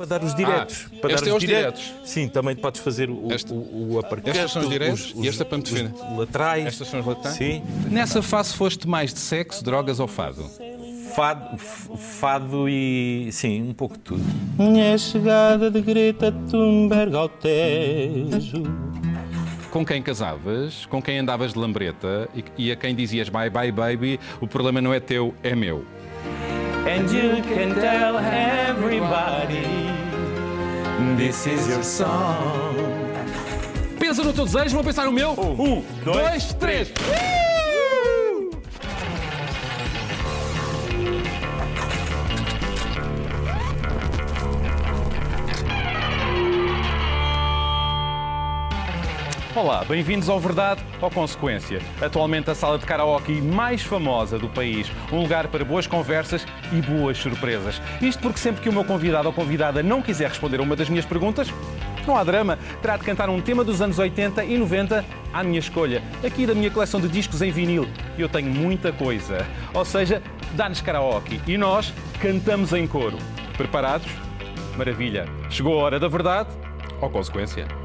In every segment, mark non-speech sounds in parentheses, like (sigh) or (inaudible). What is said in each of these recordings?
Para dar os diretos. Ah, para este dar é os os diretos. Sim, também podes fazer o, Este- o, o Estes são os diretos os- e este é para me os defender. laterais. Estas são as laterais? Sim. Nessa fase foste mais de sexo, drogas ou fado? Fado, fado e. Sim, um pouco de tudo. Minha chegada de Greta Thunberg ao Tejo. Com quem casavas? Com quem andavas de lambreta? E, e a quem dizias bye bye baby, o problema não é teu, é meu. And you can tell everybody this is your song. Pensa no teu desejo, vão pensar no meu? Um, dois, três. Olá, bem-vindos ao Verdade ou Consequência. Atualmente a sala de karaoke mais famosa do país. Um lugar para boas conversas e boas surpresas. Isto porque sempre que o meu convidado ou convidada não quiser responder a uma das minhas perguntas, não há drama. Terá de cantar um tema dos anos 80 e 90 à minha escolha. Aqui da minha coleção de discos em vinil. Eu tenho muita coisa. Ou seja, dá-nos karaoke. E nós cantamos em coro. Preparados? Maravilha. Chegou a hora da verdade ou consequência.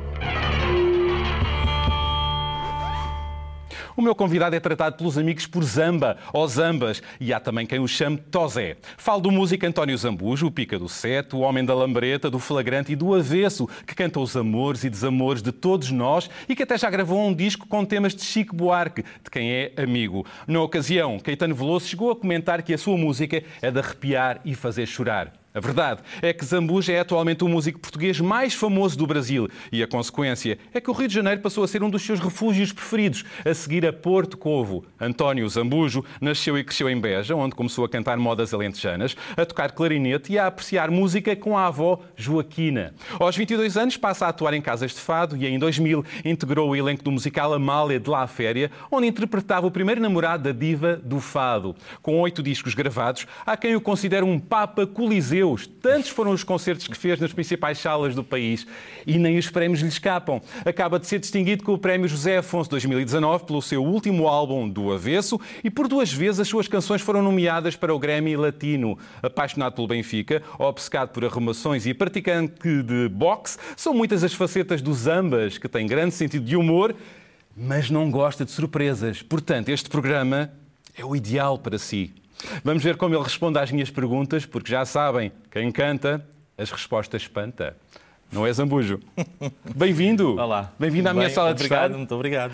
O meu convidado é tratado pelos amigos por Zamba ou Zambas e há também quem o chame Tozé. Falo do músico António Zambujo, o pica do sete, o homem da lambreta, do flagrante e do avesso, que canta os amores e desamores de todos nós e que até já gravou um disco com temas de Chico Buarque, de quem é amigo. Na ocasião, Caetano Veloso chegou a comentar que a sua música é de arrepiar e fazer chorar. A verdade é que Zambuja é atualmente o músico português mais famoso do Brasil e a consequência é que o Rio de Janeiro passou a ser um dos seus refúgios preferidos, a seguir a Porto Covo. António Zambujo nasceu e cresceu em Beja, onde começou a cantar modas alentejanas, a tocar clarinete e a apreciar música com a avó Joaquina. Aos 22 anos passa a atuar em casas de fado e em 2000 integrou o elenco do musical Amália de La Féria, onde interpretava o primeiro namorado da diva do fado. Com oito discos gravados, há quem o considere um papa coliseu Tantos foram os concertos que fez nas principais salas do país e nem os prémios lhe escapam. Acaba de ser distinguido com o Prémio José Afonso 2019 pelo seu último álbum do Avesso e por duas vezes as suas canções foram nomeadas para o Grammy Latino. Apaixonado pelo Benfica, obcecado por arrumações e praticante de boxe, são muitas as facetas dos Zambas, que tem grande sentido de humor, mas não gosta de surpresas. Portanto, este programa é o ideal para si. Vamos ver como ele responde às minhas perguntas, porque já sabem, quem canta, as respostas espanta. Não é Zambujo? (laughs) Bem-vindo! Olá. Bem-vindo à minha Bem, sala de obrigado, estado. Muito obrigado.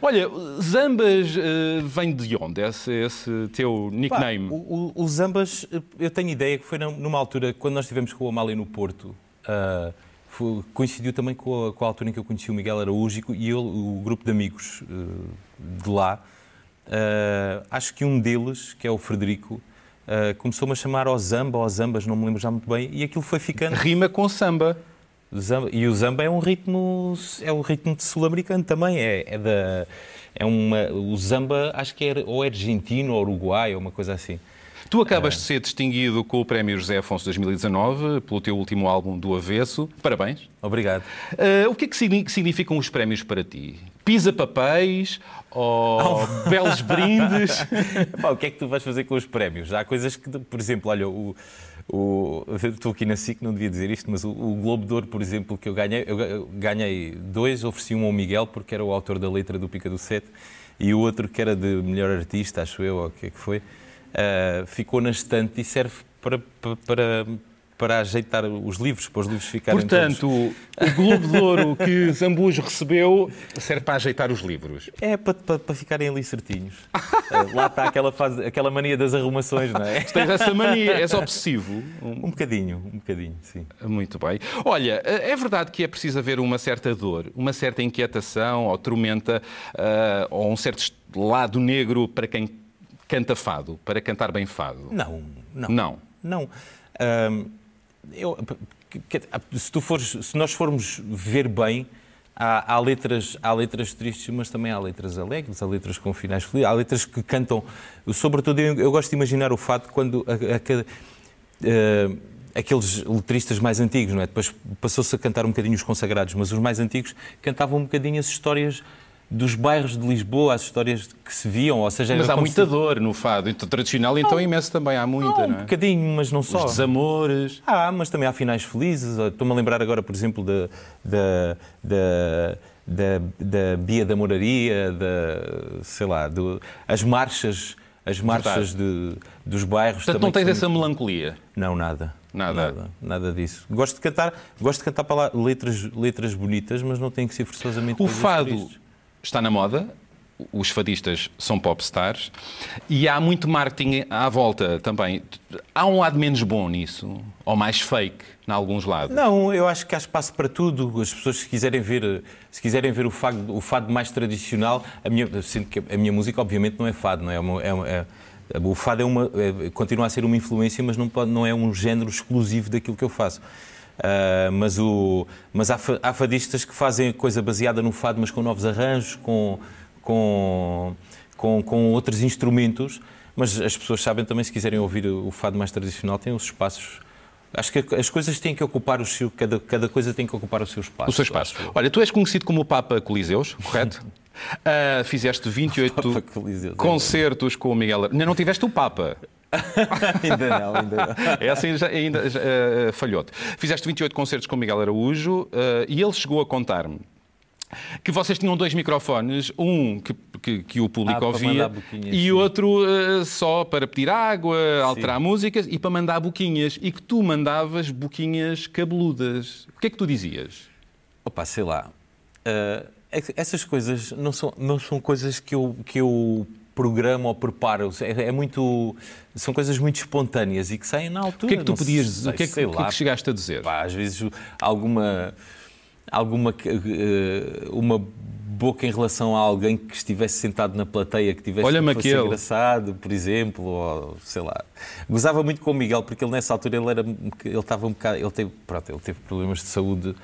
Olha, Zambas eh, vem de onde, esse, esse teu Pá, nickname? o, o- o Zambas, eu tenho ideia que foi num- numa altura, quando nós estivemos com o Amália no Porto, ah, foi- coincidiu também com a, com a altura em que eu conheci o Miguel Araújo e ele, o grupo de amigos ah, de lá. Ah, acho que um deles, que é o Frederico, ah, começou-me a chamar ao Zamba, ou Zambas, não me lembro já muito bem, e aquilo foi ficando. Rima com samba. Zamba- e o Zamba é um ritmo, é um ritmo de sul-americano também, é, é da... É uma, o Zamba, acho que é ou é argentino ou uruguai, ou uma coisa assim. Tu acabas de ser distinguido com o Prémio José Afonso 2019 pelo teu último álbum do Avesso. Parabéns. Obrigado. Eh, o que é que signi- significam os prémios para ti? Pisa papéis ou belos brindes? (laughs) Pá, o que é que tu vais fazer com os prémios? Há coisas que, por exemplo, olha, o, o, estou aqui na SIC, não devia dizer isto, mas o, o Globo de Ouro, por exemplo, que eu ganhei, eu ga- eu ganhei dois, ofereci um ao Miguel, porque era o autor da letra do Pica do Sete, e o outro que era de melhor artista, acho eu, ou o que é que foi, ah, ficou na estante e serve para, para, para, para ajeitar os livros, para os livros ficarem Portanto, todos... o Globo de Ouro que Zambujo recebeu serve para ajeitar os livros. É para, para, para ficarem ali certinhos. Ah, Lá está aquela, fase, aquela mania das arrumações, não é? Tens essa mania, és obsessivo. Um bocadinho, um bocadinho, sim. Muito bem. Olha, é verdade que é preciso haver uma certa dor, uma certa inquietação ou tormenta, ah, ou um certo lado negro para quem canta fado, para cantar bem fado. Não, não. Não. Não. Eu- se, tu fores, se nós formos ver bem, há, há letras, há letras tristes, mas também há letras alegres, há letras com finais felizes, há letras que cantam. Sobretudo, eu, eu gosto de imaginar o fato quando a- a cada- eh, aqueles letristas mais antigos, não é? Depois passou-se a cantar um bocadinho os consagrados, mas os mais antigos cantavam um bocadinho as histórias dos bairros de Lisboa, as histórias que se viam, ou seja... Mas há muita se- dor no fado então, tradicional, então imenso também há muita, Não, não um é? bocadinho, mas não só. Os desamores. Ah, mas também há finais felizes. Estou-me a lembrar agora, por exemplo, da, da, da, da, da Bia da Moraria, da, sei lá, do, as marchas, as marchas de, dos bairros. Portanto, não tens são essa melancolia. Não, nada. Nada? nada. Nada disso. Gosto de cantar, gosto de cantar pala- letras, letras bonitas, mas não tem que ser forçosamente O fado. Está na moda, os fadistas são popstars e há muito marketing à volta também. Há um lado menos bom nisso, ou mais fake, em alguns lados. Não, eu acho que há espaço para tudo. As pessoas, se quiserem ver, se quiserem ver o, fado, o fado mais tradicional, a minha, sinto que a minha música, obviamente, não é fado, não é? é é- o fado é uma, é- continua a ser uma influência, mas não, pode, não é um género exclusivo daquilo que eu faço. Ah, mas o, mas há, há fadistas que fazem coisa baseada no fado, mas com novos arranjos, com, com, com, com outros instrumentos. Mas as pessoas sabem também, se quiserem ouvir o fado mais tradicional, têm os espaços Acho que as coisas têm que ocupar o seu, cada, cada coisa tem que ocupar o seu espaço. O seu espaço. Olha, tu és conhecido como o Papa Coliseus, correto? (laughs) Ah, fizeste 28 Papa Coliseus, concertos com o Miguel. Ainda não tiveste o Papa. (laughs) ainda não, ainda não. Essa ainda já, ah, falhou-te. Fizeste 28 concertos com o Miguel Araújo ah, e ele chegou a contar-me que vocês tinham dois microfones, um que, que- que o público Ah, ouvia boquinhas, e sim. outro ah, só para pedir água, alterar músicas e para mandar boquinhas. E que tu mandavas boquinhas cabeludas. O que é que tu dizias? Opa, sei lá. Que essas coisas não são, não são coisas que eu, que eu programo ou preparo. É, é muito. São coisas muito espontâneas e que saem na altura. O que é que tu podias dizer? O que é que, que é que chegaste a dizer? Pá, às vezes alguma alguma eh, uma boca em relação a alguém que estivesse sentado na plateia que tivesse Olha-me que fosse aquele. engraçado, por exemplo, ou sei lá. Gozava muito com o Miguel porque ele nessa altura ele era ele estava um bocado, ele teve, pronto, ele teve problemas de saúde.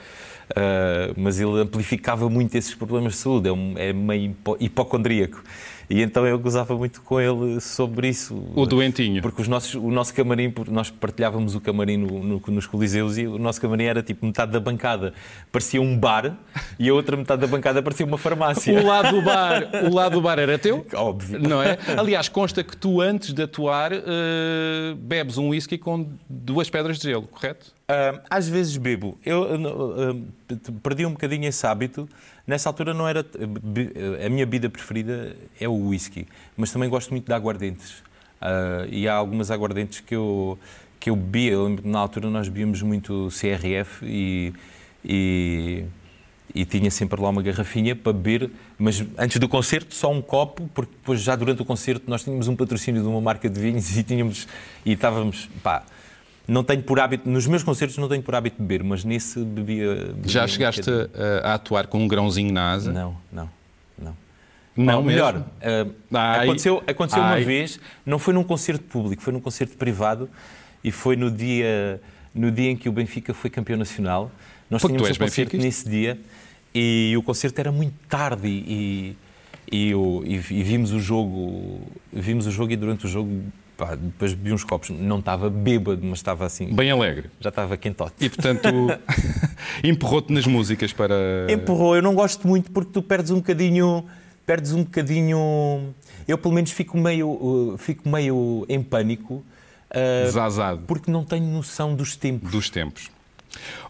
eh, mas ele amplificava muito esses problemas de saúde, é, um, é meio hipo- hipocondríaco. E então eu gozava muito com ele sobre isso. O doentinho. Porque os nossos, o nosso camarim, nós partilhávamos o camarim no- no- nos Coliseus e o nosso camarim era tipo metade da bancada parecia um bar e a outra metade da bancada parecia uma farmácia. O lado do bar, o lado do bar era teu? Óbvio. Não é? Aliás, consta que tu, antes de atuar, eh, bebes um whisky com duas pedras de gelo, correto? Às vezes bebo. Eu perdi um bocadinho esse hábito. Nessa altura não era. be- A minha bebida preferida é o whisky, mas também gosto muito de aguardentes. Ah, e há algumas aguardentes que eu, que eu bebia. Na altura nós bebíamos muito CRF e. e e tinha sempre lá uma garrafinha para beber, mas antes do concerto só um copo, porque depois já durante o concerto nós tínhamos um patrocínio de uma marca de vinhos (laughs) e tínhamos e estávamos, pá, não tenho por hábito, nos meus concertos não tenho por hábito beber, mas nesse bebia. bebia Já um chegaste bocadinho. a, a atuar com um grãozinho na asa? Não, não, não. Não, Ou melhor, Ai. aconteceu, aconteceu Ai. uma vez, não foi num concerto público, foi num concerto privado e foi no dia, no dia em que o Benfica foi campeão nacional. Nós Porque tínhamos um concerto benfiquista? nesse dia e o concerto era muito tarde e, e, e- e vimos o jogo, vimos o jogo e durante o jogo pá, depois bebi uns copos. Não estava bêbado, mas estava assim, Bem alegre. já estava quentote. E, portanto, (laughs) empurrou-te nas músicas para... Empurrou, eu não gosto muito porque tu perdes um bocadinho, perdes um bocadinho. Eu pelo menos fico meio, uh, fico meio em pânico uh, Desazado porque não tenho noção dos tempos. dos tempos.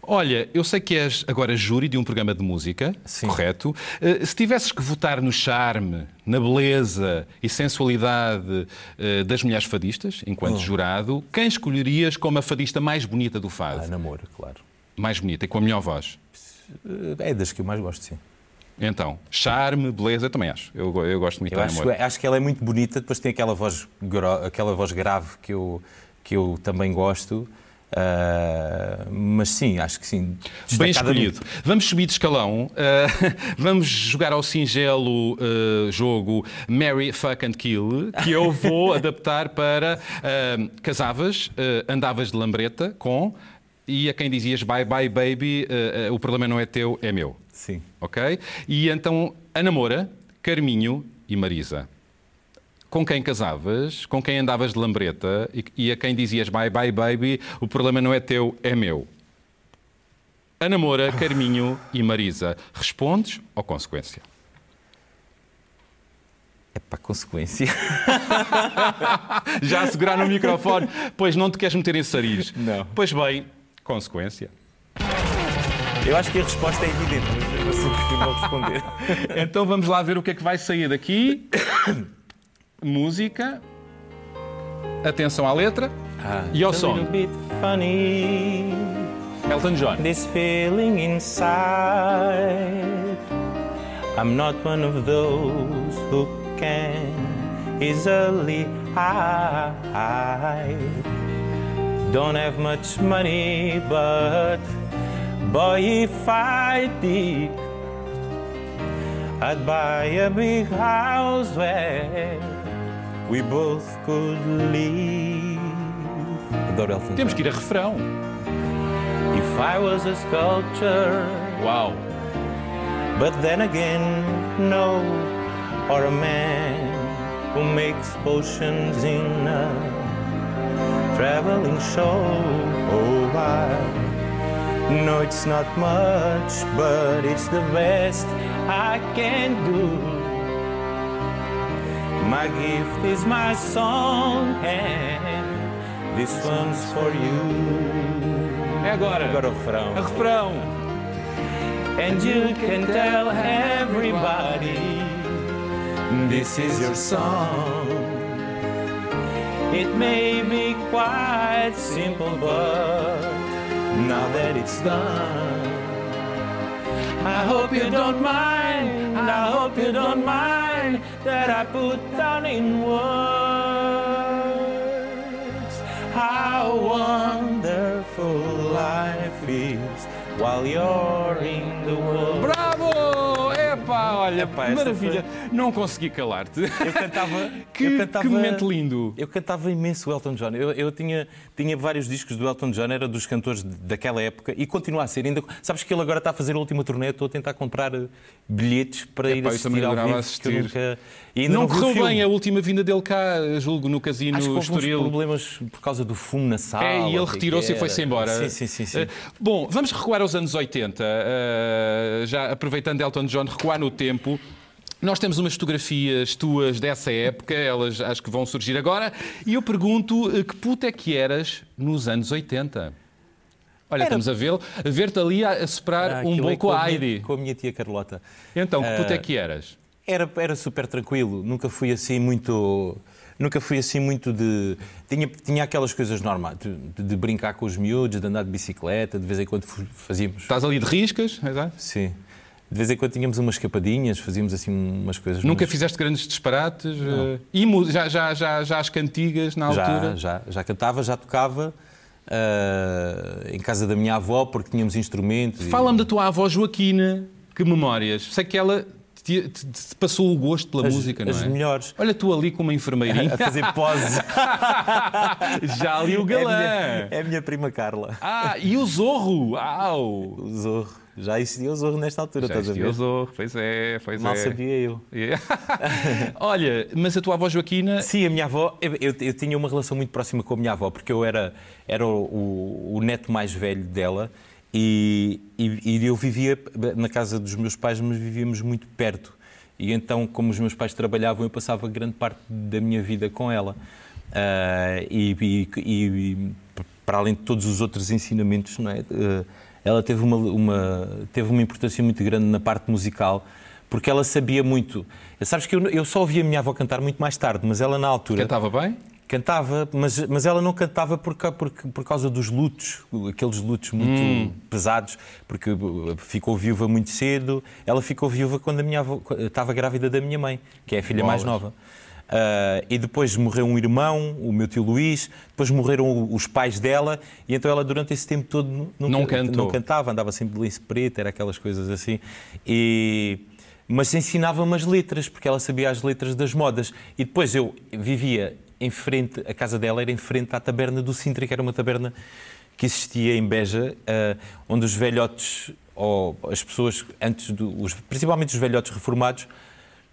Olha, eu sei que és agora júri de um programa de música, Sim. correto? Eh, Se tivesses que votar no charme, na beleza e sensualidade eh, das mulheres fadistas, enquanto Oh. jurado, quem escolherias como a fadista mais bonita do fado? Ah, namoro, claro. Mais bonita e com a melhor voz? Uh, É das que eu mais gosto, sim. Então, charme, beleza, também acho. Eu, eu gosto muito Eu de acho, amor. acho que ela é muito bonita, depois tem aquela voz, aquela voz grave que eu, que eu também gosto. Uh, mas sim, acho que sim. Bem escolhido. Vamos subir de escalão. uh, (laughs) vamos jogar ao singelo uh, jogo Marry, Fuck and Kill, que eu vou (laughs) adaptar para casavas, andavas de lambreta com e a quem dizias bye bye baby, o problema não é teu, é meu. Sim. Ok? E então a namora, Carminho e Marisa. Com quem casavas, com quem andavas de lambreta e, e a quem dizias bye bye baby, o problema não é teu, é meu. A namora, Carminho e Marisa. Respondes ou consequência? Para consequência. (laughs) Já a segurar no microfone. Pois não te queres meter em saris. Não. Pois bem, consequência. Eu acho que a resposta é evidente, mas eu assim prefiro responder. (laughs) Então vamos lá ver o que é que vai sair daqui. (coughs) Música. Atenção à letra. E ao som. Elton John. this feeling inside. I'm not one of those who can easily hide. Don't have much money, but boy, if I did, I'd buy a big house where we both could leave. Adoro Elton Temos que ir a refrão. If I was a sculptor, Uau. but then again, no, or a man who makes potions in a traveling show. Oh, I know it's not much, but it's the best I can do. My gift is my song, and this one's for you. É agora. Agora o refrão. A refrão. And you can tell everybody this is your song. It may be quite simple, but now that it's done, I hope you don't mind. I hope you don't mind that I put down in words how wonderful life is while you're in the world. Bravo! Epá, olha, Epá, maravilha. Não consegui calar-te. Eu cantava. (laughs) Que, eu cantava, que momento lindo. Eu cantava imenso o Elton John. Eu, eu tinha, tinha vários discos do Elton John, era dos cantores daquela época e continua a ser. Ainda, sabes que ele agora está a fazer a última turnê, estou a tentar comprar eh, bilhetes para ir Epá, também assistir ao vivo. assistir. que eu nunca- e Não, vi o correu bem a última vinda dele cá, julgo, no casino Acho que Estoril. problemas por causa do fumo na sala. É, e ele retirou-se e era. foi-se embora. Sim, sim, sim. sim. Eh, Bom, vamos recuar aos anos 80. eh, já aproveitando Elton John, recuar no tempo. Nós temos umas fotografias tuas dessa época, elas acho que vão surgir agora. E eu pergunto eh, que puta é que eras nos anos 80? Olha, estamos a vê-lo, a ver-te ali a, soprar Ah, um bolo é com a Heidi. com a minha tia Carlota. Então, que puta é que eras? Era, era super tranquilo, nunca fui assim muito. Nunca fui assim muito de. Tinha, tinha aquelas coisas normais, de, de brincar com os miúdos, de andar de bicicleta, de vez em quando fazíamos. Estás ali de riscas? Exato. Sim. De vez em quando tínhamos umas escapadinhas, fazíamos assim umas coisas. Nunca mas- fizeste grandes disparates? eh, E já, já, já, já as cantigas na altura? Já, já, já cantava, já tocava ah, em casa da minha avó, porque tínhamos instrumentos. e- Fala-me da tua avó Joaquina, que memórias? Sei que ela te, te- te passou o gosto pela as, música, não as é? melhores. Olha tu ali com uma enfermeirinha, (laughs) A fazer pose. (laughs) já ali o É a, galã. minha, é a minha prima Carla. Ah, e o Zorro! Au! O Zorro. Já existia o Zorro nesta altura, Já estás a existia ver? o Zorro, pois é, pois Mal é. sabia eu. É. (laughs) Olha, mas a tua avó Joaquina, Sim, a minha avó, eu, eu- eu tinha uma relação muito próxima com a minha avó, porque eu era, era o, o- o neto mais velho dela e, e- e eu vivia na casa dos meus pais, mas vivíamos muito perto. E então, como os meus pais trabalhavam, eu passava grande parte da minha vida com ela. Ah, e, e- e- para além de todos os outros ensinamentos, não é? Ah, ela teve uma, uma- teve uma importância muito grande na parte musical, porque ela sabia muito. Sabes que eu, eu só ouvi a minha avó cantar muito mais tarde, mas ela na altura cantava bem? Cantava, mas, mas ela não cantava por, por, por causa dos lutos, aqueles lutos muito pesados, porque ficou viúva muito cedo. Ela ficou viúva quando a minha avó estava grávida da minha mãe, que é a filha mais Bolas. nova. Ah, e depois morreu um irmão, o meu tio Luís, depois morreram os pais dela, e então ela durante esse tempo todo nunca, Não cantou. não cantava, andava sempre de lenço preto, era aquelas coisas assim. E, mas ensinava-me as letras, porque ela sabia as letras das modas. E depois eu vivia em frente, a casa dela era em frente à taberna do Sintra, que era uma taberna que existia em Beja, ah, onde os velhotes, ou as pessoas, antes do, os, principalmente os velhotes reformados,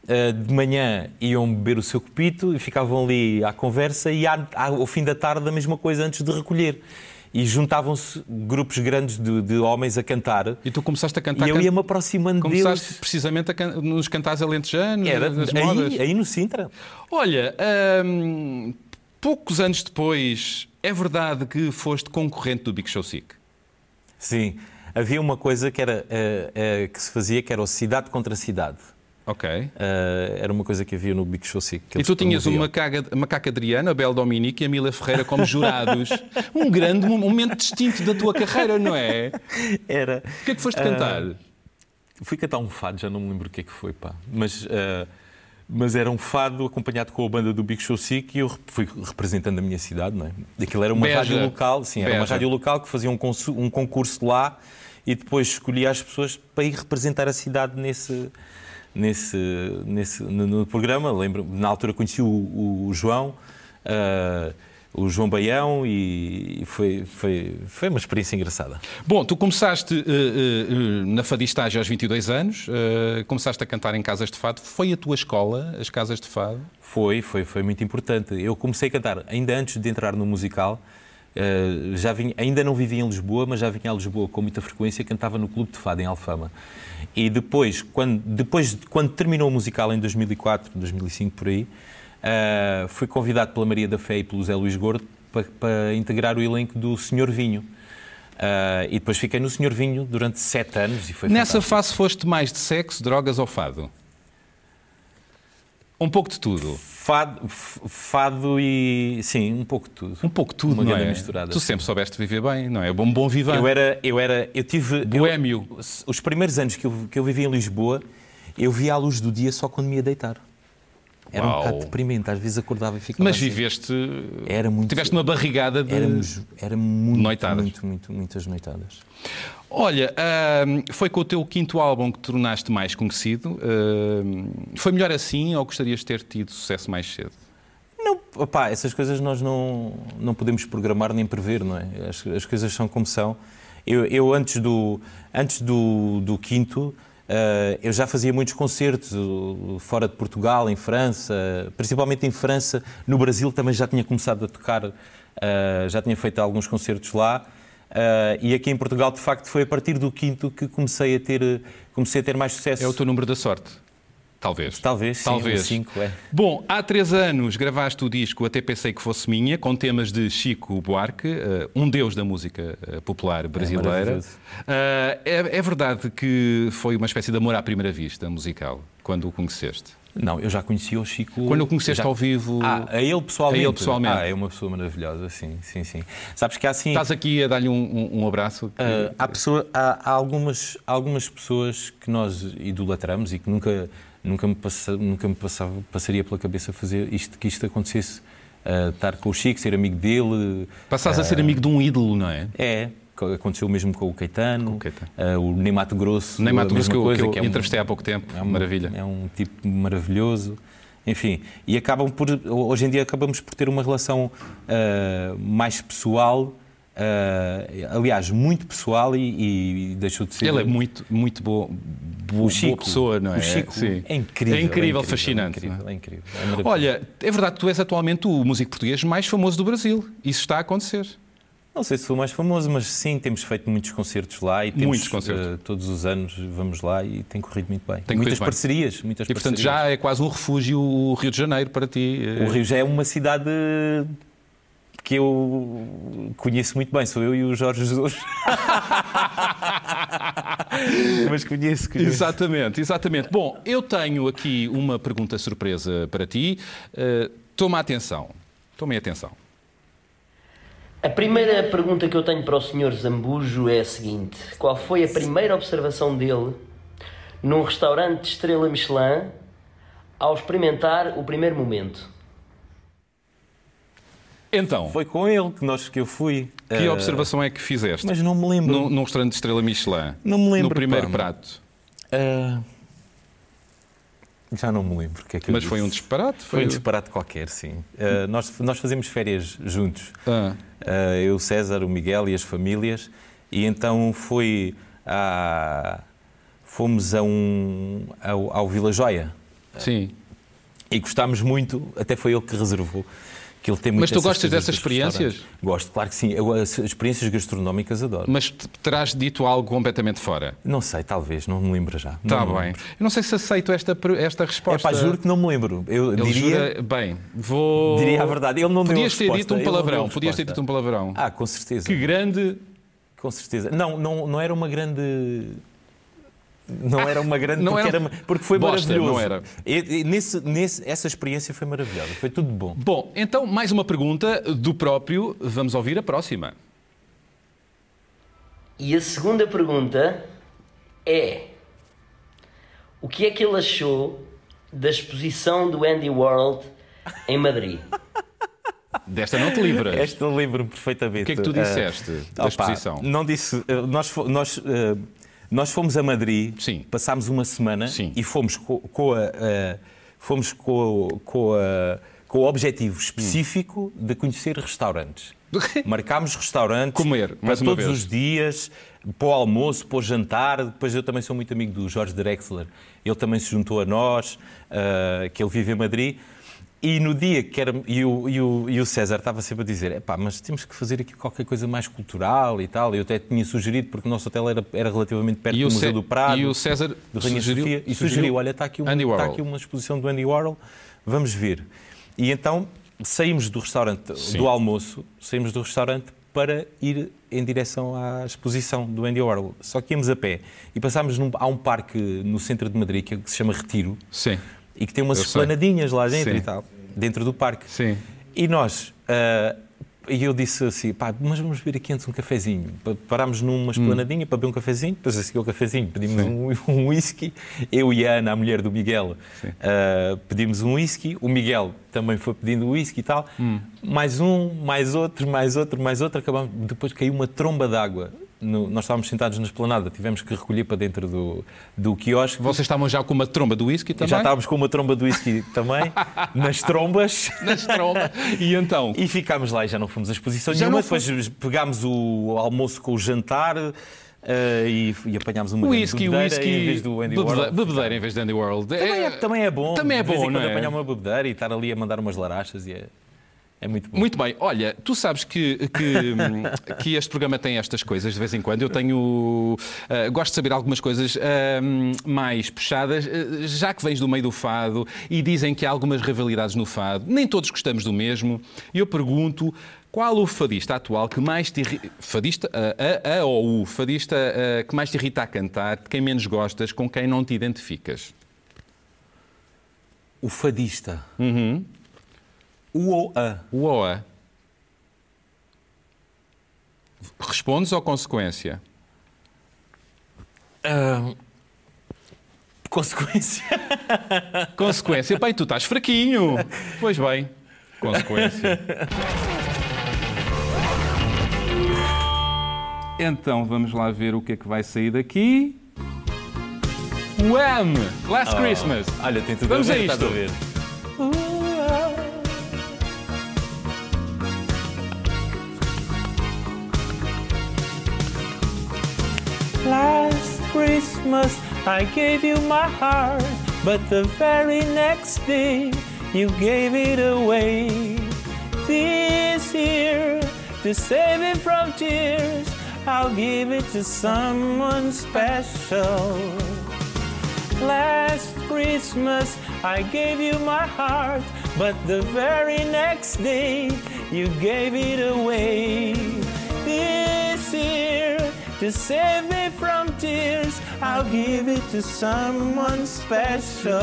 Uh, de manhã iam beber o seu copito e ficavam ali à conversa e ao fim da tarde a mesma coisa antes de recolher. E juntavam-se grupos grandes de, de homens a cantar. E tu começaste a cantar. E eu ia-me aproximando Começaste deles. precisamente a can... nos cantares alentejanos, Era nas modas. aí, aí no Sintra. Olha, hum, poucos anos depois, é verdade que foste concorrente do Big Show Sick? Sim. Havia uma coisa que, era, eh, eh, que se fazia que era o cidade contra cidade. Ok. Eh, era uma coisa que havia no Big Show Sick. E tu tinhas promoviam. uma macaca, Adriana, a Bel Dominique e a Mila Ferreira como jurados. (laughs) um grande mo- momento distinto da tua carreira, não é? Era. O que é que foste cantar? Fui cantar um fado, já não me lembro o que é que foi, pá. Mas, eh, mas era um fado acompanhado com a banda do Big Show Sick e eu fui representando a minha cidade, não é? Aquilo era uma Beja. rádio local, sim, era uma Beja. rádio local que fazia um, um concurso lá e depois escolhia as pessoas para ir representar a cidade nesse. Nesse, nesse, no, no programa, lembro, na altura conheci o, o João, eh, o João Baião, e, foi, foi, foi uma experiência engraçada. Bom, tu começaste eh, eh, na fadistagem aos 22 anos, eh, começaste a cantar em casas de fado. Foi a tua escola, as casas de fado? Foi, foi, foi muito importante. Eu comecei a cantar ainda antes de entrar no musical. Eh, já vinha, ainda não vivia em Lisboa, mas já vinha a Lisboa com muita frequência. Cantava no Clube de Fado em Alfama. E depois, quando, depois de- quando terminou o musical em 2004, 2005 por aí, eh, fui convidado pela Maria da Fé e pelo Zé Luís Gordo para, para integrar o elenco do Senhor Vinho. Eh, e depois fiquei no Senhor Vinho durante sete anos e foi Nessa fantástico. fase foste mais de sexo, drogas ou fado? Um pouco de tudo. Fado, fado e. Sim, um pouco de tudo. Um pouco de tudo, Uma não é? misturada, tu sempre soubeste viver bem, não é? Bom, bom vivan. Eu era, eu era, eu tive. eu- Boémio. os primeiros anos que eu, que eu vivi em Lisboa, eu via a luz do dia só quando me ia deitar. Era Uau. um bocado deprimente, às vezes acordava e ficava. Mas assim. viveste... Era muito. Tiveste uma barrigada de... Éramos, era muito, Noitadas. muito, muito, muitas noitadas. Olha, foi com o teu quinto álbum que te tornaste mais conhecido. Foi melhor assim ou gostarias de ter tido sucesso mais cedo? Não, opá, essas coisas nós não, não podemos programar nem prever, não é? As, as coisas são como são. Eu, eu antes do, antes do, do quinto, eu já fazia muitos concertos uh, fora de Portugal, em França, principalmente em França. No Brasil também já tinha começado a tocar, eh, já tinha feito alguns concertos lá. Eh, e aqui em Portugal, de facto, foi a partir do quinto que comecei a ter, comecei a ter mais sucesso. É o teu número da sorte? Talvez. Talvez, sim, Talvez. cinco, é. Bom, há três anos gravaste o disco Até Pensei Que Fosse Minha, com temas de Chico Buarque, eh, um deus da música eh, popular brasileira. maravilhoso. Eh, É, é verdade que foi uma espécie de amor à primeira vista musical, quando o conheceste? Não, eu já conheci o Chico. Quando o conheceste já- ao vivo... Ah, a ele pessoalmente. A ele pessoalmente. Ah, é uma pessoa maravilhosa, sim, sim, sim. Sabes que há assim. Estás aqui a dar-lhe um, um- abraço? que- ah, há, pessoa, há, há algumas, algumas pessoas que nós idolatramos e que nunca, nunca, me, passa, nunca me passava, passaria pela cabeça fazer isto, que isto acontecesse. Ah, estar com o Chico, ser amigo dele. Passaste a ser amigo de um ídolo, não é? É, co- aconteceu mesmo com o Caetano, Com o Caetano. ah, o Ney Mato Grosso. Nem a Mato Grosso que eu, coisa, que eu que é um- entrevistei há pouco tempo. É um, Maravilha. É um tipo maravilhoso. Enfim, e acabam por, hoje em dia acabamos por ter uma relação ah, mais pessoal, ah, aliás, muito pessoal e, e deixou de ser. Ele é muito, muito boa, boa, o Chico, boa pessoa, não é? O Chico Sim. é incrível. É incrível, fascinante. É incrível, não é? é incrível, é maravilhoso. Olha, é verdade que tu és atualmente o músico português mais famoso do Brasil. Isso está a acontecer. Não sei se sou mais famoso, mas sim, temos feito muitos concertos lá e temos Muitos concertos. ah, todos os anos vamos lá e tem corrido muito bem. Tem muitas bem. parcerias, muitas E portanto parcerias. já é quase um refúgio o Rio de Janeiro para ti. O Rio já é uma cidade que eu conheço muito bem, sou eu e o Jorge Jesus. (laughs) Mas conheço, conheço. Exatamente, exatamente. Bom, eu tenho aqui uma pergunta surpresa para ti. Uh, toma atenção. Tomem atenção. A primeira pergunta que eu tenho para o Sr. Zambujo é a seguinte: Qual foi a primeira observação dele num restaurante de estrela Michelin ao experimentar o primeiro momento? Então, Foi com ele que, nós, que eu fui. que Eh, observação é que fizeste? Mas não me lembro. Num, num restaurante de estrela Michelin. Não me lembro, No primeiro pá. prato. Eh, já não me lembro o que é que Mas foi um disparate? Foi um disparate qualquer, sim. Eh, nós, nós fazemos férias juntos. Ah, Uh, eu, César, o Miguel e as famílias, e então foi a, fomos a um, ao, ao Vila Joia sim. e gostámos muito, até foi ele que reservou, que ele tem Mas tu gostas dessas experiências? Gosto, claro que sim. Eu, as experiências gastronómicas adoro. Mas te- terás dito algo completamente fora. Não sei, talvez, não me lembro já. Está bem. Eu não sei se aceito esta, esta É resposta. pá, juro que não me lembro. Eu Ele diria, jura... Bem, vou... diria a verdade. Ele não deu Podias ter resposta, dito um deu palavrão. Podias ter dito um palavrão. Ah, com certeza. Que grande... Com certeza. Não, não, não era uma grande. Não era uma grande. Não porque, era- era- porque foi Bosta, maravilhoso. não era. E- e nesse, nesse, essa experiência foi maravilhosa. Foi tudo bom. Bom, então mais uma pergunta do próprio. Vamos ouvir a próxima. E a segunda pergunta é: O que é que ele achou da exposição do Andy World em Madrid? (laughs) Desta não te livras. Esta lembro-me perfeitamente. O que é que tu Ah, disseste da opa, exposição? Não disse. eh, Nós, nós, eh, nós fomos a Madrid, Sim. passámos uma semana Sim. e fomos com, com a, eh, fomos com, com, a- com o objetivo específico de conhecer restaurantes. Marcámos restaurantes Comer, para todos vez. os dias, para o almoço, para o jantar. Depois eu também sou muito amigo do Jorge Drexler. Ele também se juntou a nós, ah, que ele vive em Madrid. E no dia que era. E o, e o, e o César estava sempre a dizer: epá, mas temos que fazer aqui qualquer coisa mais cultural e tal. Eu até tinha sugerido, porque o nosso hotel era, era relativamente perto do Museu Cé- do Prado. e o César sugeriu, Sofia, e sugeriu, olha, está aqui, uma, está aqui uma exposição do Andy Warhol, vamos ver. E então saímos do restaurante, Sim. do almoço, saímos do restaurante para ir em direção à exposição do Andy Warhol. Só que íamos a pé e passámos num, há um parque no centro de Madrid que, que se chama Retiro Sim, e que tem umas esplanadinhas lá dentro Sim. e tal, dentro do parque. sim. E nós, ah, e eu disse assim, pá, mas vamos beber aqui antes um cafezinho. Pa- Parámos numa esplanadinha para beber um cafezinho, depois a seguir o cafezinho pedimos um, (laughs) um whisky. Eu e a Ana, a mulher do Miguel, ah, pedimos um whisky. O Miguel também foi pedindo whisky e tal. Mais um, mais outro, mais outro, mais outro. Acabamos, depois caiu uma tromba d'água. No- nós estávamos sentados na esplanada, tivemos que recolher para dentro do, do quiosque. Vocês estavam já com uma tromba do whisky também? Já estávamos com uma tromba de whisky também, (laughs) nas trombas. Nas trombas. E então? E ficámos lá e já não fomos a exposição Já nenhuma. Depois pegámos o almoço com o jantar eh, e, e apanhámos uma Whisky, grande whisky, bebedeira em vez do Andy bebede- Warhol. bebedeira em vez de Andy World. Também é, também é bom. Também é bom, não quando é? apanhar uma bebedeira e estar ali a mandar umas larachas e é, é muito bom. Muito bem, olha, tu sabes que, que, (laughs) que este programa tem estas coisas de vez em quando. Eu tenho. ah, gosto de saber algumas coisas hum, mais puxadas, ah, já que vens do meio do fado e dizem que há algumas rivalidades no fado. Nem todos gostamos do mesmo. E eu pergunto. Qual o fadista atual que mais te irrita, fadista, a, a, a ou o fadista que mais te irrita a cantar, de quem menos gostas, com quem não te identificas? O fadista. Uhum. O ou a. O ou a? Respondes ou consequência? Ah, consequência. (laughs) Consequência, bem, tu estás fraquinho. Pois bem, consequência. Então vamos lá ver o que é que vai sair daqui. Wham! Last Christmas. Olha, tem tudo Vamos a a ver, estás isto. a ver. Last Christmas I gave you my heart, but the very next day you gave it away. This year, to save it from tears, I'll give it to someone special. Last Christmas I gave you my heart, but the very next day you gave it away. To save me from tears, I'll give it to someone special.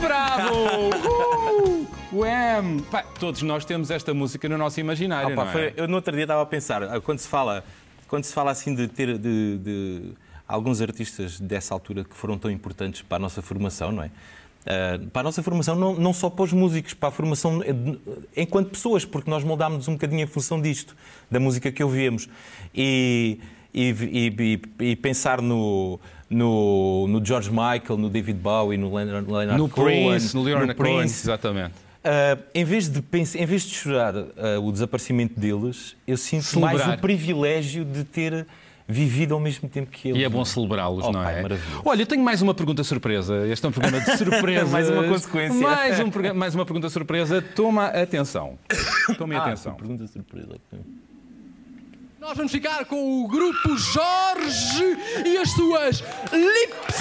Bravo! Uh! Wham! Pá, todos nós temos esta música no nosso imaginário, Opa, não é? foi- eu no outro dia estava a pensar, quando se fala, quando se fala assim de ter de, de alguns artistas dessa altura que foram tão importantes para a nossa formação, não é? Ah, para a nossa formação, não, não só para os músicos, para a formação eh, de- enquanto pessoas, porque nós moldámos um bocadinho em função disto, da música que ouvíamos. E, e, e- e- pensar no, no, no George Michael, no David Bowie, no Leonard, Leonard No Cohen, Prince, no Leonard Cohen, Prince, exatamente. Uh, em, vez de pens- em vez de chorar uh, o desaparecimento deles, eu sinto Celebrar. mais o privilégio de ter vivido ao mesmo tempo que eles. E é bom celebrá-los, Oh, não pai, é? Olha, eu tenho mais uma pergunta surpresa. Este é um programa de (laughs) surpresa. Mais uma consequência. Mais, um mais uma pergunta surpresa. Toma atenção. Tome (coughs) Ah, atenção. Pergunta surpresa. Nós vamos ficar com o grupo Jorge e as suas lips,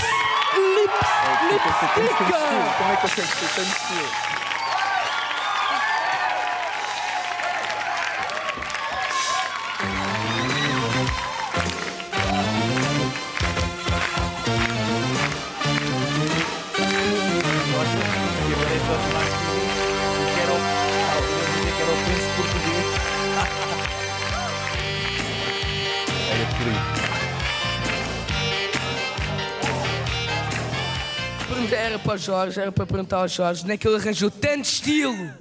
lips, lipstica. Como é que consegue ser tanto Era para o Jorge, era para perguntar ao Jorge onde é que ele arranjou tanto estilo.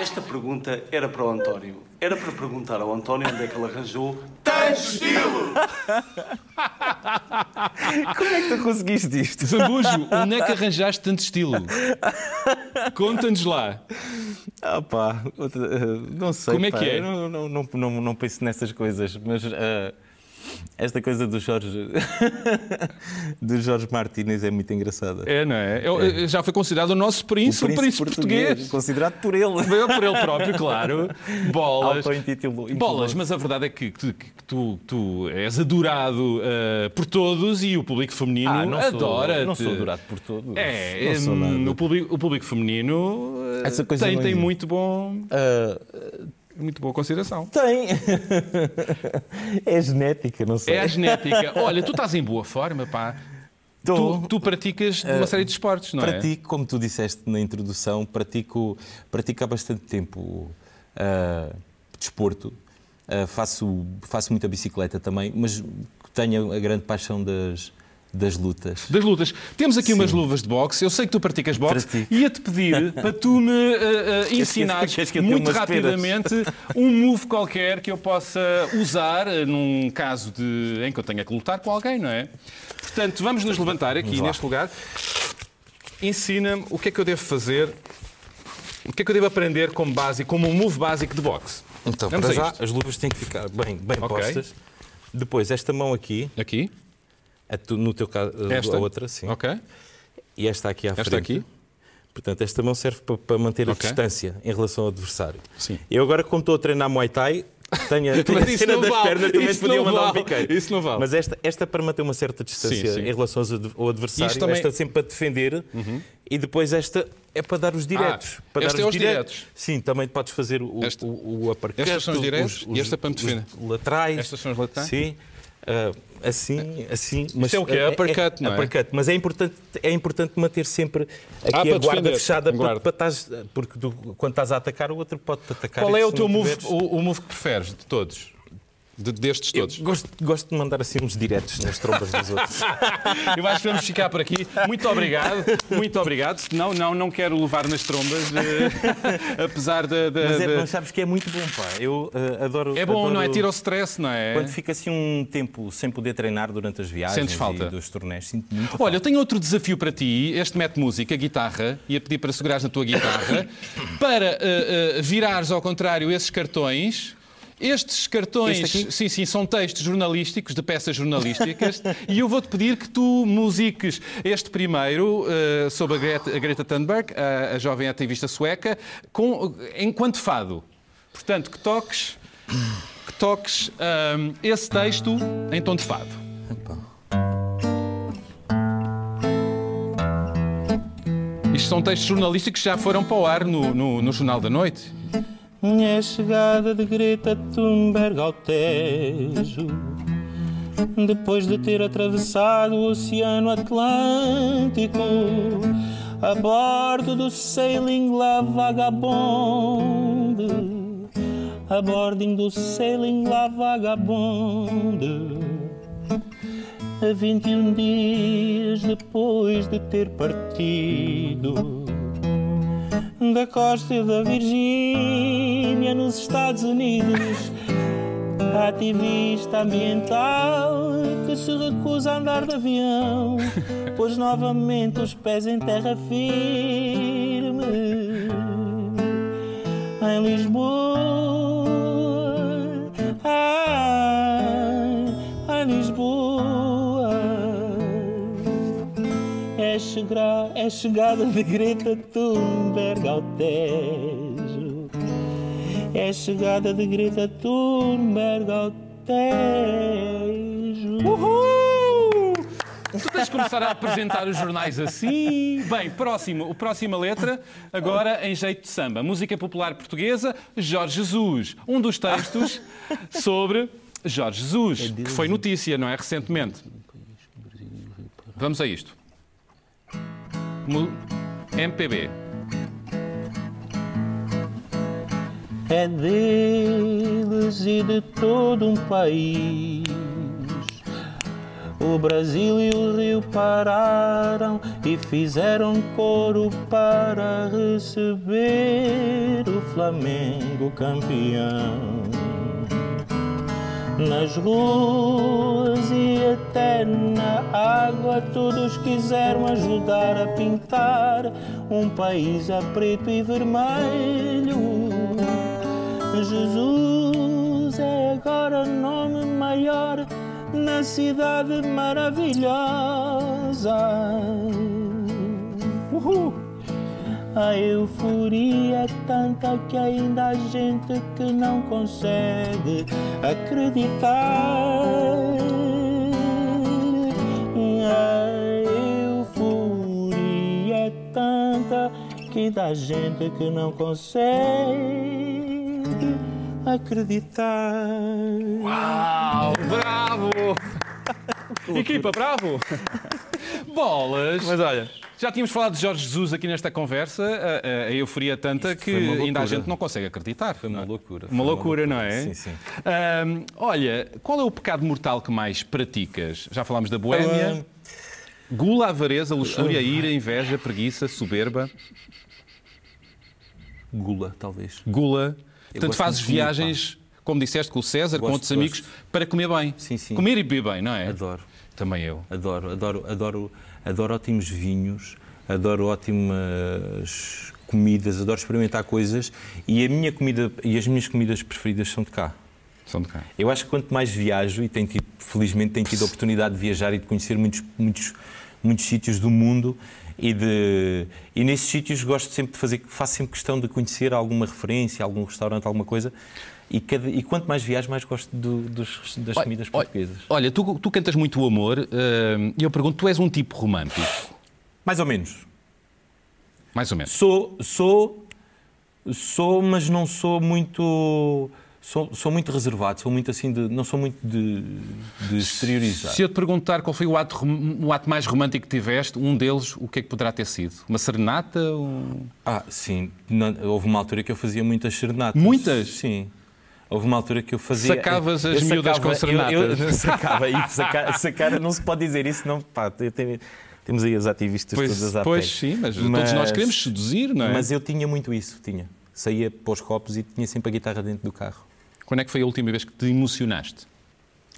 Esta pergunta era para o António. Era para perguntar ao António onde é que ele arranjou Como é que tu conseguiste isto? Zambujo, onde é que arranjaste tanto estilo? Conta-nos lá. Ah pá, eh, não sei. Como é pá, que é? Não, não, não, não, não penso nessas coisas, mas eh, esta coisa do Jorge (laughs) do Jorge Martínez é muito engraçada. É, não é? Eu- Já foi considerado o nosso príncipe, o príncipe, português. considerado por ele. (laughs) Veio por ele próprio, claro. (laughs) Bolas. Bolas, mas a verdade é que, que- que tu, tu és adorado eh, por todos e o público feminino Ah, não sou, adora. não sou adorado por todos. É, não sou nada. o, público, o público feminino eh, Essa coisa tem, não tem existe. muito, bom, Ah, muito boa consideração. tem. (laughs) é genética, não sei. É a genética. Olha, tu estás em boa forma, pá. Tô. Tu, tu praticas uma série de esportes, não é? Pratico, como tu disseste na introdução, pratico, pratico há bastante tempo ah, desporto. Ah, faço, faço muita bicicleta também, mas tenho a grande paixão das, das lutas. Das lutas. Temos aqui umas luvas de boxe. Eu sei que tu praticas boxe. Pratico. Ia-te pedir (laughs) para tu me uh, uh, ensinares que muito peras? rapidamente (laughs) um move qualquer que eu possa usar uh, num caso de, em que eu tenha que lutar com alguém, não é? Portanto, vamos nos levantar aqui neste lugar. Ensina-me o que é que eu devo fazer, o que é que eu devo aprender como básico, como um move básico de boxe. Então, Vamos para já, as luvas têm que ficar bem, bem Ok. postas. Depois, esta mão aqui, Aqui. A tu- no teu caso, Esta. a outra, sim. Ok. E esta aqui à Esta frente. aqui. Portanto, esta mão serve para, manter a Ok. distância em relação ao adversário. Sim. Eu agora, como estou a treinar Muay Thai, tenho, a- (laughs) tenho a cena das vale. pernas, também Isso podia mandar um vale. piqueiro. Isso não vale. Mas esta, esta para manter uma certa distância Sim, sim. em relação ao adversário, Isto também- Uhum. esta sempre para defender e depois esta é para dar os diretos. para esta dar é os diretos. Sim, também podes fazer o, Esta- o, o Estas são os diretos e esta para me defender. os laterais. Estas são os laterais? Sim. Ah, assim, assim. Mas é o quê? Uppercut, não é? Uppercut. Mas é importante, é importante manter sempre aqui Ah, a guarda fechada Guarda. para, para estás, porque tu, quando estás a atacar, o outro pode-te atacar. Qual é o teu move, o, o move que preferes de todos? De- destes Eu todos? gosto, gosto de mandar assim uns diretos nas trombas dos outros. (laughs) Eu acho que vamos ficar por aqui. Muito obrigado, muito obrigado. Não, não, não quero levar nas trombas, eh, (laughs) apesar da. Mas, é, da- mas sabes que é muito bom, pá. Eu ah, adoro. É bom, adoro- não é? Tira o stress, não é? Quando fica assim um tempo sem poder treinar durante as viagens Sentes falta? e dos torneios, sinto muito Olha, eu tenho outro desafio para ti. Este mete música, guitarra. Ia pedir para segurares na tua guitarra (laughs) para eh, eh, virares ao contrário esses cartões. Estes cartões, Este sim, sim, são textos jornalísticos, de peças jornalísticas, (laughs) e eu vou-te pedir que tu musiques este primeiro eh, sobre a Greta, a Greta Thunberg, a, a jovem ativista sueca, com, enquanto fado. Portanto, que toques, que toques ahm, esse texto em tom de fado. Isto são textos jornalísticos que já foram para o ar no, no, no Jornal da Noite. É a chegada de Greta Thunberg ao Tejo Depois de ter atravessado o Oceano Atlântico A bordo do Sailing La Vagabonde A bording do Sailing La Vagabonde. A 21 dias depois de ter partido da costa da Virgínia, nos Estados Unidos. Ativista ambiental que se recusa a andar de avião, pôs novamente os pés em terra firme. Em Lisboa, chegar, é chegada de Greta Thunberg ao Tejo. É chegada de Greta Thunberg ao Tejo. Uhul! Tu tens de começar a apresentar os jornais assim. Bem, próximo, a próxima letra, agora em jeito de samba. Música popular portuguesa, Jorge Jesus. Um dos textos sobre Jorge Jesus, que foi notícia, não é? Recentemente. Vamos a isto. MPB. É deles e de todo um país. O Brasil e o Rio pararam e fizeram coro para receber o Flamengo campeão. Nas ruas até na água, todos quiseram ajudar a pintar um país a preto e vermelho. Jesus é agora nome maior na cidade maravilhosa. Uhul. A euforia é tanta que ainda há gente que não consegue acreditar. Euforia é tanta que há gente que não consegue acreditar. Uau! Bravo! (laughs) Equipa, bravo! (laughs) Bolas! Mas olha, Já tínhamos falado de Jorge Jesus aqui nesta conversa, a, a- a euforia tanta que foi uma ainda a loucura. gente não consegue acreditar. foi uma loucura. foi Uma loucura, não é? Sim, sim. Olha, qual é o pecado mortal que mais praticas? Já falámos da boémia. Gula, avareza, luxúria, ira, inveja, preguiça, soberba. Gula, talvez. Gula. Portanto, fazes viagens, como disseste, com o César, com Gosto, outros amigos, gosto. para comer bem. Sim, sim. Comer e beber bem, não é? Adoro. Também eu. Adoro, adoro, adoro, adoro ótimos vinhos, adoro ótimas comidas, adoro experimentar coisas e a minha comida e as minhas comidas preferidas são de cá. São de cá. Eu acho que quanto mais viajo e tenho tido, felizmente tenho tido a oportunidade de viajar e de conhecer muitos, muitos, muitos sítios do mundo e, de, e nesses sítios gosto sempre de fazer, faço sempre questão de conhecer alguma referência, algum restaurante, alguma coisa. E, cada- e quanto mais viajo, mais gosto do- dos- das Olha, comidas portuguesas. Olha, tu, tu cantas muito o amor ahm, e eu pergunto, tu és um tipo romântico? Mais ou menos. Mais ou menos. Sou, sou, sou, mas não sou muito. Sou, sou muito reservado, sou muito assim de. Não sou muito de, de exteriorizar. Se eu te perguntar qual foi o ato, o ato mais romântico que tiveste, um deles, o que é que poderá ter sido? Uma serenata? Um... Ah, sim. Na- houve uma altura que eu fazia muitas serenatas. Muitas? Sim. Houve uma altura que eu fazia. Sacavas eu as miúdas com eu- Eu, serenatas. (laughs) sacava e sacar, sacar, não se pode dizer isso, não. Pá, eu tenho- temos aí as ativistas Pois, todas à pois sim, mas, todos nós queremos seduzir, não é? Mas eu tinha muito isso, tinha. Saía para os copos e tinha sempre a guitarra dentro do carro. Quando é que foi a última vez que te emocionaste?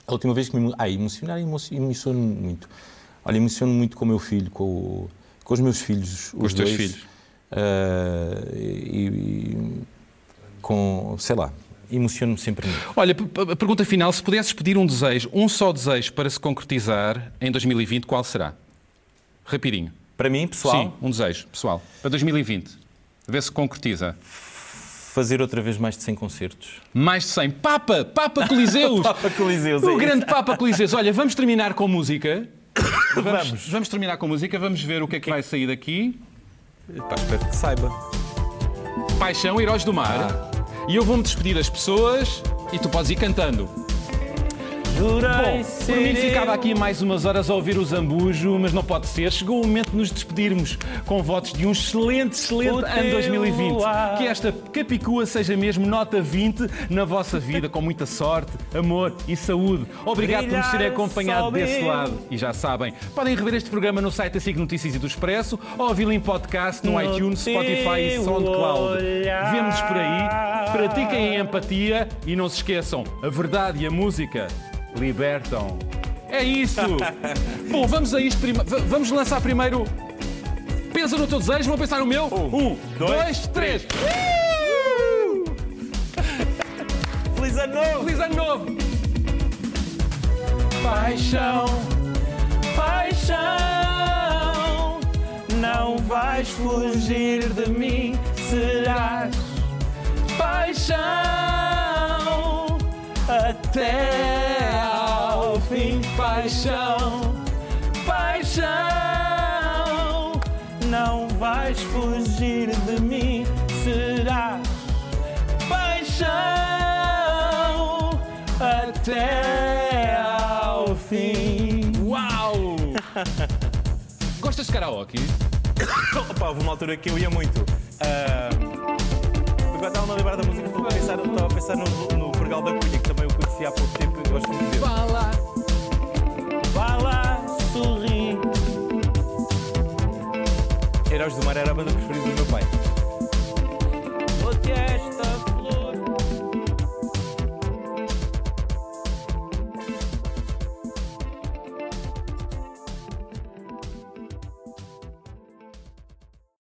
A última vez que me. Ah, emocionar, emo- emociono muito. Olha, emociono muito com o meu filho, com, o- com os meus filhos. Com os teus dois. filhos? Ah, e, e com. sei lá. Emociono-me sempre muito. Olha, a pergunta final, se pudesses pedir um desejo, um só desejo para se concretizar em 2020, qual será? Rapidinho. Para mim, pessoal, Sim, um desejo, pessoal. Para 2020. A ver se concretiza. Fazer outra vez mais de 100 concertos. Mais de 100. Papa! Papa Coliseus! (laughs) Papa Coliseus, é O isso. grande Papa Coliseus. Olha, vamos terminar com música. Vamos, Vamos. vamos terminar com música, vamos ver o que é que vai sair daqui. Pá, espero que saiba. Paixão, Heróis do Mar. E eu vou-me despedir das pessoas e tu podes ir cantando. Bom, por mim ficava aqui mais umas horas a ouvir o Zambujo, mas não pode ser. Chegou o momento de nos despedirmos com votos de um excelente, excelente ano teu 2020. ar. Que esta Capicua seja mesmo nota 20 na vossa vida, com muita sorte, amor e saúde. Obrigado por nos terem acompanhado desse lado. E já sabem, podem rever este programa no site da Notícias e do Expresso ou ouvi-lo em podcast no, iTunes, Spotify e SoundCloud. Vemo-nos por aí, pratiquem a empatia e não se esqueçam, a verdade e a música libertam. É isso! (laughs) Bom, vamos a isto v- Vamos lançar primeiro. Pensa no teu desejo, vou pensar no meu. Um, dois, três. Uh! (laughs) Feliz ano novo! Feliz ano novo! Paixão paixão. Não vais fugir de mim, serás paixão até. Paixão, paixão. Não vais fugir de mim, serás paixão até ao fim. Uau! (laughs) Gostas de karaoke? (coughs) Opa, houve uma altura que eu ia muito. Ah, agora estava a lembrar da música, estava a pensar, estava a pensar no, no da Cunha, que também eu conheci há pouco tempo e gosto muito dele. Vá Heróis do Mar era a banda preferida do meu pai.